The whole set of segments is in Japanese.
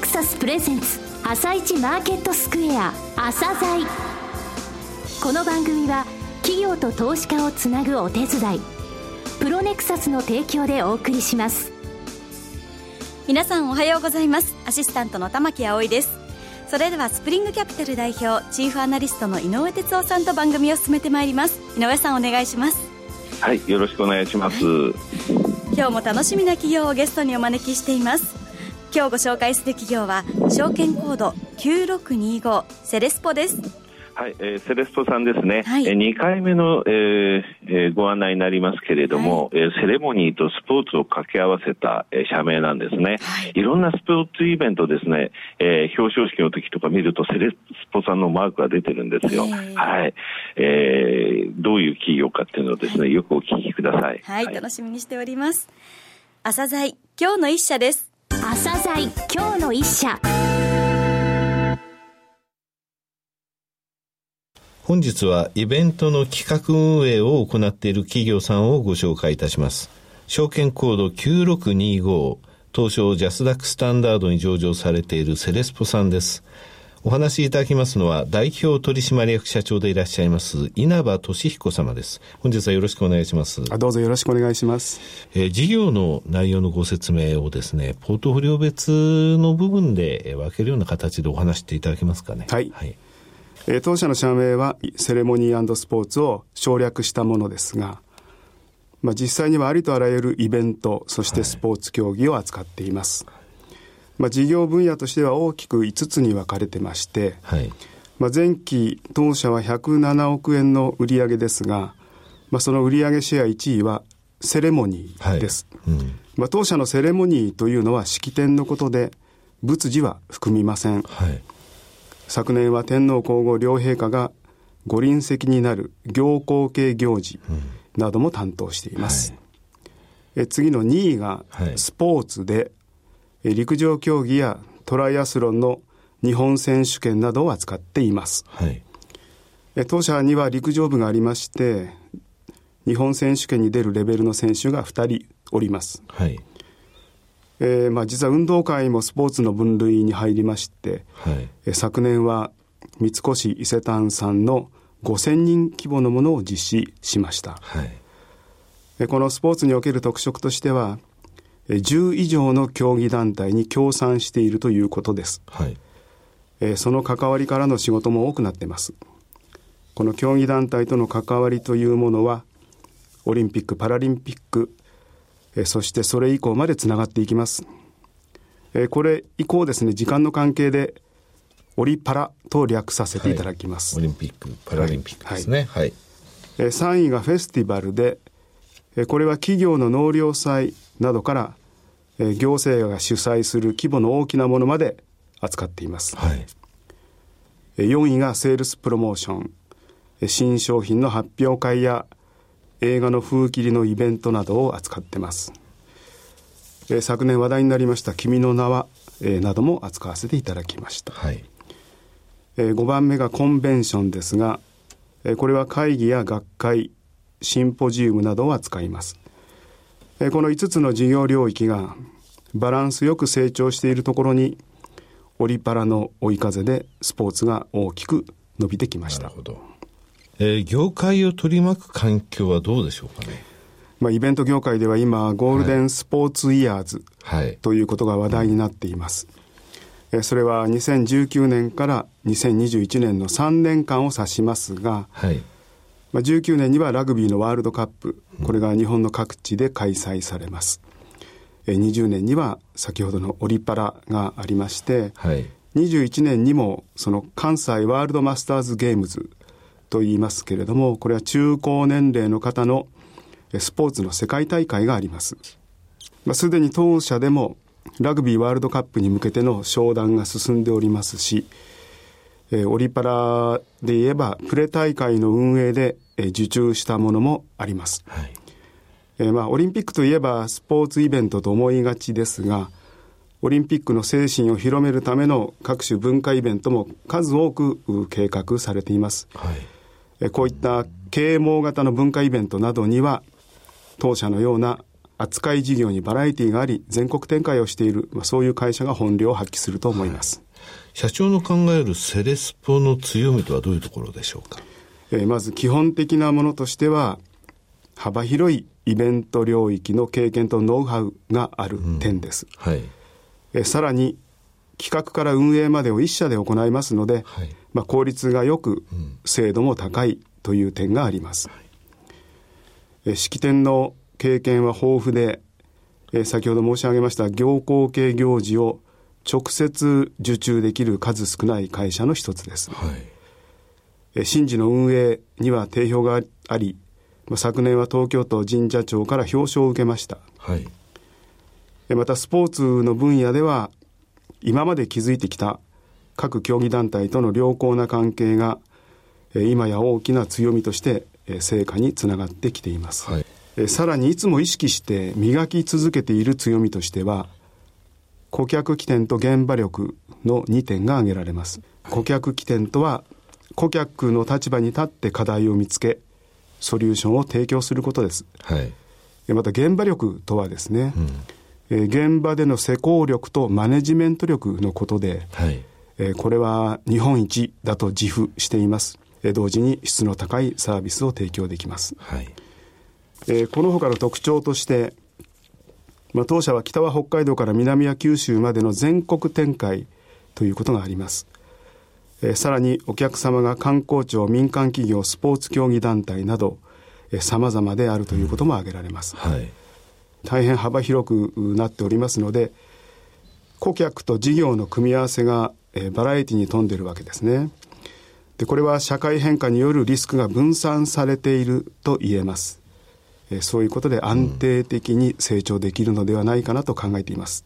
クサスプレゼンツ朝一マーケットスクエア朝鮮。この番組は企業と投資家をつなぐお手伝いプロネクサスの提供でお送りします。皆さんおはようございます。アシスタントの玉木葵です。それではスプリングキャピタル代表チーフアナリストの井上哲夫さんと番組を進めてまいります。井上さんお願いします。はいよろしくお願いします、はい、今日も楽しみな企業をゲストにお招きしています今日ご紹介する企業は証券コード9625セレスポです。はい、えー、セレストさんですね、はい、えー、2回目の、えー、ご案内になりますけれども、はい、えー、セレモニーとスポーツを掛け合わせた、えー、社名なんですね、はい、いろんなスポーツイベントですね、えー、表彰式の時とか見るとセレスポさんのマークが出てるんですよ、はい、えー、どういう企業かっていうのをですね、よくお聞きください。はい、楽しみにしております。朝鮮今日の一社です。朝鮮今日の一社。本日はイベントの企画運営を行っている企業さんをご紹介いたします。証券コード9625、東証ジャスダックスタンダードに上場されているセレスポさんです。お話しいただきますのは、代表取締役社長でいらっしゃいます、稲葉俊彦様です。本日はよろしくお願いします。どうぞよろしくお願いします。えー、事業の内容のご説明をですね、ポートフォリオ別の部分で分けるような形でお話していただけますかね。はい。はいえー、当社の社名はセレモニースポーツを省略したものですが、まあ、実際にはありとあらゆるイベント、そしてスポーツ競技を扱っています。はい、まあ、事業分野としては大きく5つに分かれてまして、はい、まあ、前期当社は107億円の売上ですが、まあ、その売上シェア1位はセレモニーです。はい。うん、まあ、当社のセレモニーというのは式典のことで、仏事は含みません。はい。昨年は天皇皇后両陛下がご臨席になる行幸系行事なども担当しています。うんはい、え次の2位がスポーツで、はい、陸上競技やトライアスロンの日本選手権などを扱っています。はい、え当社には陸上部がありまして、日本選手権に出るレベルの選手が2人おります。はい。えーまあ、実は運動会もスポーツの分類に入りまして、はい、え昨年は三越伊勢丹さんの5000人規模のものを実施しました、はい、えこのスポーツにおける特色としては10以上の競技団体に協賛しているということです、はいえその関わりからの仕事も多くなっていますこの競技団体との関わりというものはオリンピック・パラリンピックえそしてそれ以降までつながっていきます。えこれ以降ですね、時間の関係で、オリパラと略させていただきます。はい、オリンピック、パラリンピックですね。はい。え3位がフェスティバルで、えこれは企業の納涼祭などから、え行政が主催する規模の大きなものまで扱っています。はい。4位がセールスプロモーション。新商品の発表会や映画の風切りのイベントなどを扱ってます。えー、昨年話題になりました「君の名は」えー、なども扱わせていただきました。はい、えー、5番目がコンベンションですが、えー、これは会議や学会、シンポジウムなどを扱います。えー、この5つの事業領域がバランスよく成長しているところにオリパラの追い風でスポーツが大きく伸びてきました。なるほど。えー、業界を取り巻く環境はどうでしょうかね？まあ、イベント業界では今、ゴールデンスポーツイヤーズということが話題になっています。はい、それは2019年から2021年の3年間を指しますが、はい、まあ、19年にはラグビーのワールドカップ、これが日本の各地で開催されます。20年には先ほどのオリパラがありまして、はい、21年にもその関西ワールドマスターズゲームズと言いますけれども、これは中高年齢の方のスポーツの世界大会があります。まあ、すでに当社でもラグビーワールドカップに向けての商談が進んでおりますし、えー、オリパラで言えばプレ大会の運営で、えー、受注したものもあります。はい、えー、まあ、オリンピックといえばスポーツイベントと思いがちですが、オリンピックの精神を広めるための各種文化イベントも数多く計画されています。はいこういった啓蒙型の文化イベントなどには、当社のような扱い事業にバラエティがあり、全国展開をしている、まあ、そういう会社が本領を発揮すると思います。はい、社長の考えるセレスポの強みとはどういうところでしょうか？えー、まず基本的なものとしては、幅広いイベント領域の経験とノウハウがある点です。うん、はい、えさらに企画から運営までを一社で行いますので、はい、まあ、効率がよく、精度も高いという点があります。え式典の経験は豊富で、え先ほど申し上げました行幸系行事を直接受注できる数少ない会社の一つです。はい、神事の運営には定評があり、昨年は東京都神社庁から表彰を受けました。はい、またスポーツの分野では今まで築いてきた各競技団体との良好な関係が今や大きな強みとして成果につながってきています、はい、さらにいつも意識して磨き続けている強みとしては顧客起点と現場力の2点が挙げられます、顧客起点とは顧客の立場に立って課題を見つけソリューションを提供することです、はい、また現場力とはですね、うん。え現場での施工力とマネジメント力のことで、はい。えこれは日本一だと自負しています、え同時に質の高いサービスを提供できます、はい。えこの他の特徴として、まあ、当社は北は北海道から南は九州までの全国展開ということがあります、えさらにお客様が観光庁民間企業スポーツ競技団体などさまざまであるということも挙げられます、うん、はい。大変幅広くなっておりますので顧客と事業の組み合わせが、えバラエティに富んでいるわけですね。でこれは社会変化によるリスクが分散されていると言えます、えそういうことで安定的に成長できるのではないかなと考えています、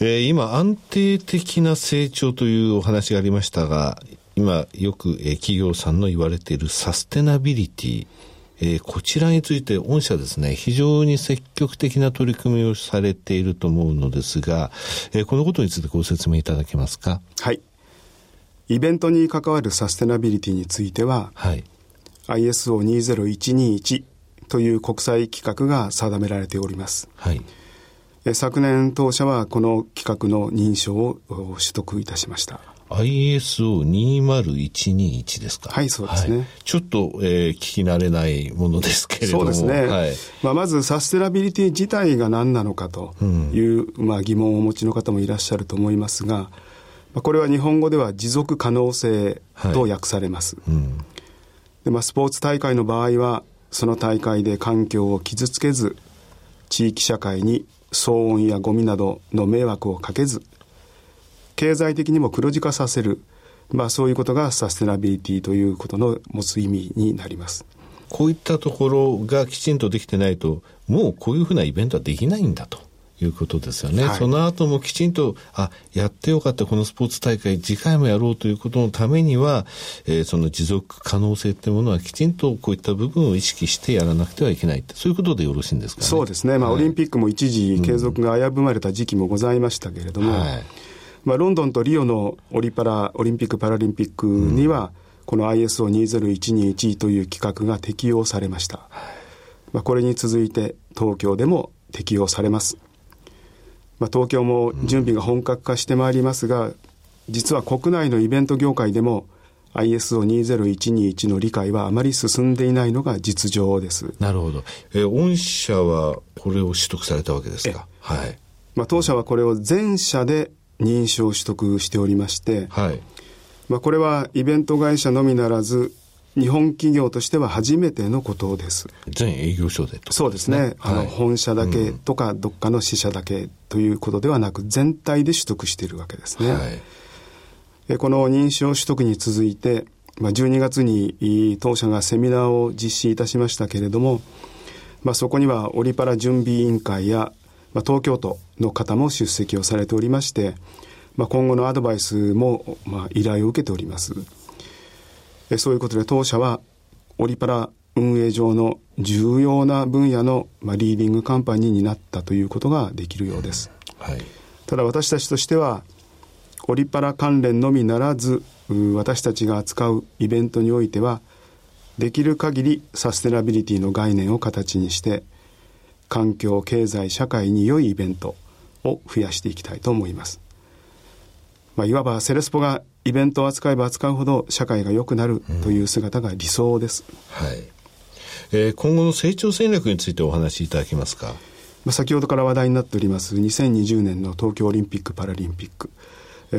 うん、えー、今安定的な成長というお話がありましたが今よく、えー、企業さんの言われているサステナビリティえー、こちらについて御社ですね、非常に積極的な取り組みをされていると思うのですが、えー、このことについてご説明いただけますか？はい。イベントに関わるサステナビリティについては、はい、ISO20121 という国際規格が定められております。はい。昨年当社はこの規格の認証を取得いたしました。ISO20121 ですか？はい、そうですね。はい、ちょっと、えー、聞き慣れないものですけれども。そうですね。はい、まあ、まず、サステナビリティ自体が何なのかという、うん、まあ、疑問をお持ちの方もいらっしゃると思いますが、まあ、これは日本語では持続可能性と訳されます。はいうん、でまあ、スポーツ大会の場合は、その大会で環境を傷つけず、地域社会に騒音やゴミなどの迷惑をかけず、経済的にも黒字化させる、まあ、そういうことがサステナビリティということの持つ意味になります。こういったところがきちんとできてないと、もうこういうふうなイベントはできないんだと。いうことですよね、はい、その後もきちんと、あ、やってよかった、このスポーツ大会、次回もやろうということのためには、えー、その持続可能性っていうものはきちんとこういった部分を意識してやらなくてはいけないそういうことでよろしいんですか、ね、そうですね。まあ、はい、オリンピックも一時継続が危ぶまれた時期もございましたけれども、はい。まあ、ロンドンとリオのオリパラ、オリンピック・パラリンピックには、この ISO20121 という規格が適用されました。まあ、これに続いて東京でも適用されます。まあ、東京も準備が本格化してまいりますが、実は国内のイベント業界でも ISO20121 の理解はあまり進んでいないのが実情です。なるほど。えー、御社はこれを取得されたわけですか？はい。まあ、当社はこれを全社で認証取得しておりまして、はい、まあ、これはイベント会社のみならず日本企業としては初めてのことです。全営業所で、ね、そうですね。あの、本社だけとか、どっかの支社だけということではなく、全体で取得しているわけですね。はい、この認証取得に続いて、まあ、12月に当社がセミナーを実施いたしましたけれども、まあ、そこにはオリパラ準備委員会やまあ、東京都の方も出席をされておりまして、まあ、今後のアドバイスも、まあ、依頼を受けております。えそういうことで当社はオリパラ運営上の重要な分野の、まあ、リーディングカンパニーになったということができるようです。はい、ただ私たちとしてはオリパラ関連のみならず私たちが扱うイベントにおいてはできる限りサステナビリティの概念を形にして環境経済社会に良いイベントを増やしていきたいと思います、まあ、いわばセレスポがイベントを扱えば扱うほど社会が良くなるという姿が理想です、うん、はい。えー、今後の成長戦略についてお話しいただけますか、まあ、先ほどから話題になっております2020年の東京オリンピック・パラリンピック。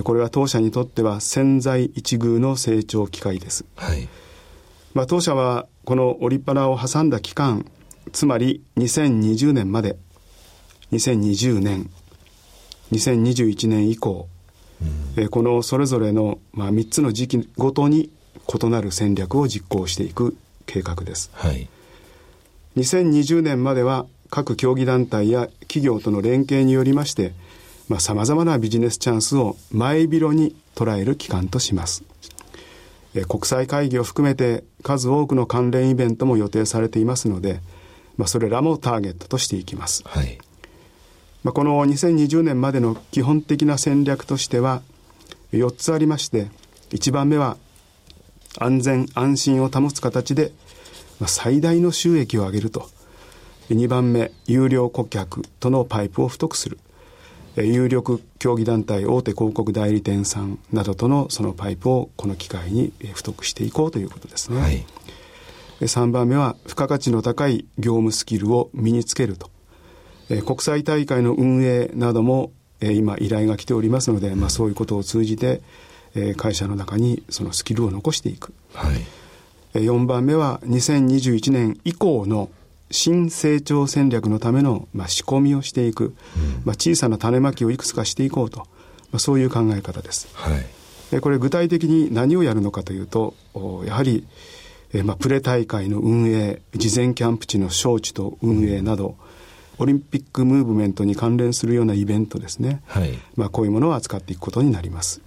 これは当社にとっては潜在一遇の成長機会です、はい。まあ、当社はこのオリパラを挟んだ期間つまり2020年まで2020年2021年以降、うん、このそれぞれの、まあ、3つの時期ごとに異なる戦略を実行していく計画です、はい、2020年までは各競技団体や企業との連携によりましてさまざ、まなビジネスチャンスを前広に捉える期間とします。国際会議を含めて数多くの関連イベントも予定されていますので、まあ、それらもターゲットとしていきます、はい、まあ、この2020年までの基本的な戦略としては4つありまして1番目は安全安心を保つ形で最大の収益を上げると。2番目有料顧客とのパイプを太くする。有力競技団体大手広告代理店さんなどとのそのパイプをこの機会に太くしていこうということですね、はい、3番目は付加価値の高い業務スキルを身につけると国際大会の運営なども今依頼が来ておりますので、まあ、そういうことを通じて会社の中にそのスキルを残していく、はい、4番目は2021年以降の新成長戦略のための、まあ、仕込みをしていく、うん、まあ、小さな種まきをいくつかしていこうと、まあ、そういう考え方です。はい、これ具体的に何をやるのかというとやはり、えまあ、プレ大会の運営事前キャンプ地の招致と運営など、うん、オリンピックムーブメントに関連するようなイベントですね、はい、まあ、こういうものを扱っていくことになります。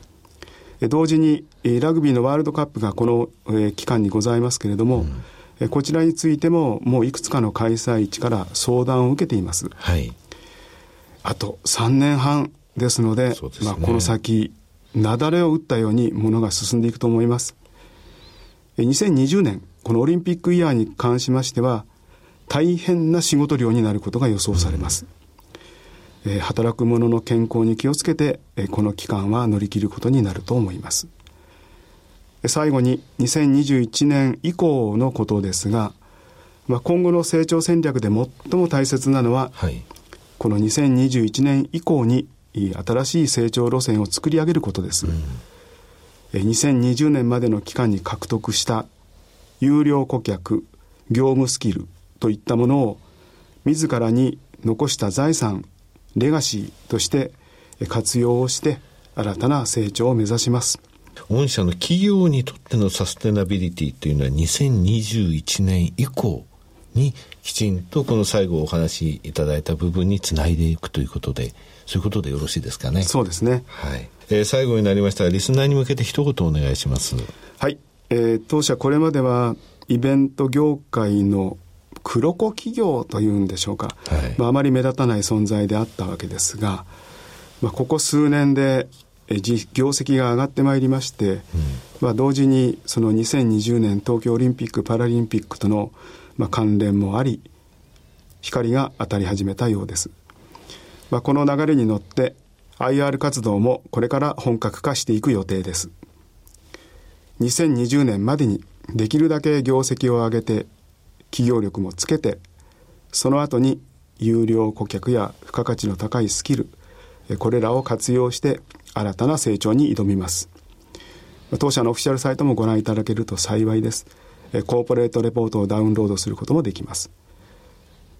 同時にラグビーのワールドカップがこの、え期間にございますけれども、うんこちらについてももういくつかの開催地から相談を受けています。はい、あと3年半ですので、でね、まあ、この先、雪崩を打ったようにものが進んでいくと思います。2020年、このオリンピックイヤーに関しましては、大変な仕事量になることが予想されます。うん、え働く者の健康に気をつけて、えこの期間は乗り切ることになると思います。最後に2021年以降のことですが、まあ、今後の成長戦略で最も大切なのは、はい、この2021年以降に新しい成長路線を作り上げることです、うん、2020年までの期間に獲得した有料顧客業務スキルといったものを自らに残した財産レガシーとして活用をして新たな成長を目指します御社の企業にとってのサステナビリティというのは2021年以降にきちんとこの最後お話しいただいた部分につないでいくということで、そういうことでよろしいですかね。そうですね。はい。えー、最後になりましたが、リスナーに向けて一言お願いします。はい。えー、当社これまではイベント業界の黒子企業というんでしょうか、はい、まあ、あまり目立たない存在であったわけですが、まあ、ここ数年で業績が上がってまいりまして、うん、まあ、同時にその2020年東京オリンピック・パラリンピックとのまあ関連もあり光が当たり始めたようです、まあ、この流れに乗って IR 活動もこれから本格化していく予定です。2020年までにできるだけ業績を上げて企業力もつけてその後に有料顧客や付加価値の高いスキルこれらを活用して新たな成長に挑みます。当社のオフィシャルサイトもご覧いただけると幸いです。コーポレートレポートをダウンロードすることもできます。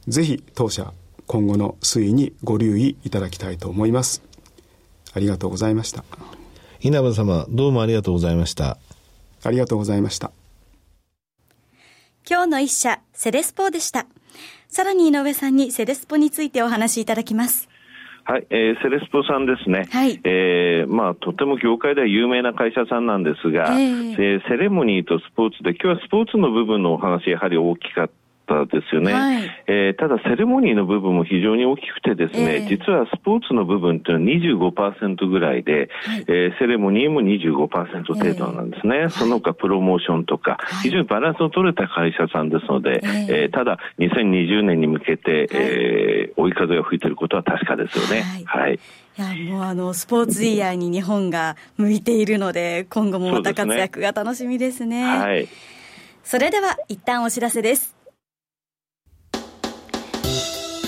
ぜひ当社今後の推移にご留意いただきたいと思います。ありがとうございました。稲葉様、どうもありがとうございました。ありがとうございました。今日の一社、セレスポでした。さらに井上さんにセレスポについてお話しいただきます。はい、えー、セレスポさんですね。はい。えー、まあ、とても業界では有名な会社さんなんですが、えー、えー、セレモニーとスポーツで、今日はスポーツの部分のお話、やはり大きかっったですよね。はい、えー、ただ、セレモニーの部分も非常に大きくてですね、えー、実はスポーツの部分っていうのは25%ぐらいで、はい、えー、セレモニーも25%程度なんですね。えー、その他プロモーションとか、非常にバランスの取れた会社さんですので、えー、えー、ただ、2020年に向けて、えー、追い風が吹いていることは確かですよね。はい、はいいや、もうあの、スポーツイヤーに日本が向いているので、今後もまた活躍が楽しみですね。すねはい。それでは、一旦お知らせです。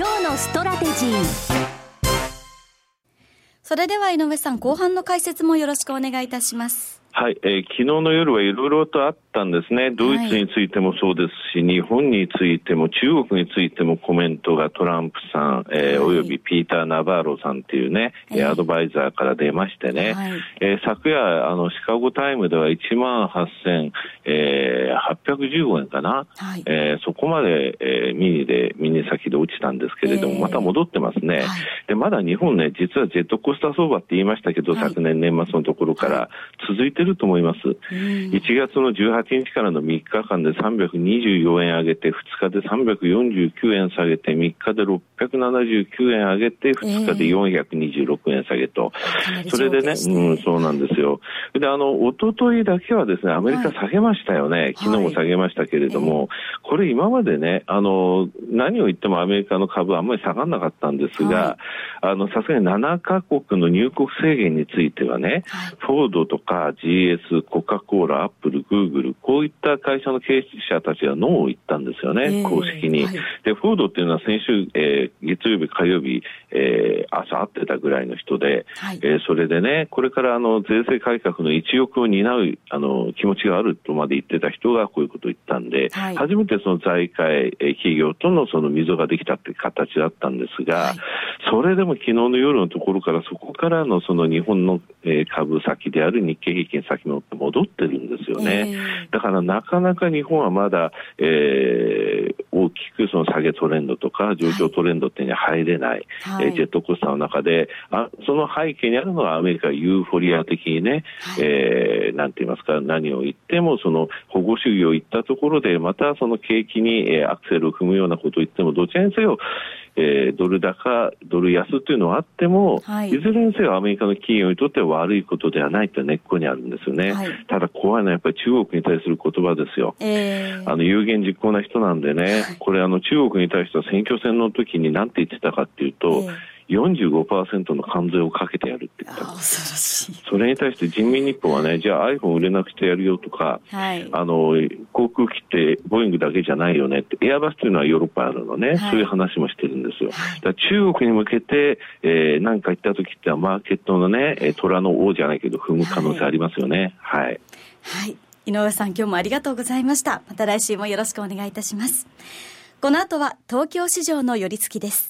今日のストラテジー。それでは井上さん後半の解説もよろしくお願いいたします。はい、えー、昨日の夜はいろいろとあったんですね。ドイツについてもそうですし、はい、日本についても中国についてもコメントがトランプさん、えー、およびピーター・ナバーロさんっていうね、はい、アドバイザーから出ましてね、はい、えー、昨夜、あの、シカゴタイムでは1万8815、えー、円かな、はい、えー、そこまで、えー、ミニで、ミニ先で落ちたんですけれども、また戻ってますね。で、まだ日本ね、実はジェットコースター相場って言いましたけど、昨年年末のところから続いててると思います。1月の18日からの3日間で324円上げて、2日で349円下げて、3日で679円上げて、2日で426円下げと。それでね、うん、そうなんですよ。で、あの、おとといだけはですね、アメリカ下げましたよね。昨日も下げましたけれども、これ今までね、あの、何を言ってもアメリカの株はあんまり下がらなかったんですが、あの、さすがに7カ国の入国制限についてはね、フォードとか GS、コカ・コーラ、アップル、グーグル、こういった会社の経営者たちはノーを言ったんですよね、えー、公式に、はい、で、フォードっていうのは先週、えー、月曜日、火曜日、えー、朝会ってたぐらいの人で、はい、えー、それでね、これからあの税制改革の一翼を担うあの気持ちがあるとまで言ってた人がこういうことを言ったんで、はい、初めてその財界、えー、企業とのその溝ができたって形だったんですが、はい、それでも昨日の夜のところからそこからのその日本の、えー、株先である日経平均先の戻ってるんですよね。えー、だからなかなか日本はまだ、えー、大きくその下げトレンドとか上昇トレンドっていうには入れない、はい、えー、ジェットコースターの中で、あその背景にあるのはアメリカユーフォリア的にね、はい、えー、なんて言いますか、何を言ってもその保護主義を言ったところで、またその景気に、えー、アクセルを踏むようなことを言っても、どちらにせよ、えー、ドル高、ドル安というのはあっても、はい、いずれにせよアメリカの企業にとっては悪いことではないという根っこにあるんですよね。はい、ただ怖いのはやっぱり中国に対する言葉ですよ。えー、あの有言実行な人なんでね、これあの中国に対しては選挙戦の時に何て言ってたかっていうと、えー45%の関税をかけてやるって言ったそれに対して人民日報はね、じゃあ iPhone 売れなくてやるよとか、はい、あの、航空機ってボーイングだけじゃないよねって、エアバスというのはヨーロッパあるのね、はい、そういう話もしてるんですよ。だ中国に向けて、えー、何か言った時ってはマーケットのね、虎の王じゃないけど踏む可能性ありますよね。はい。はい、はい井上さん今日もありがとうございました。また来週もよろしくお願いいたします。この後は東京市場の寄り付きです。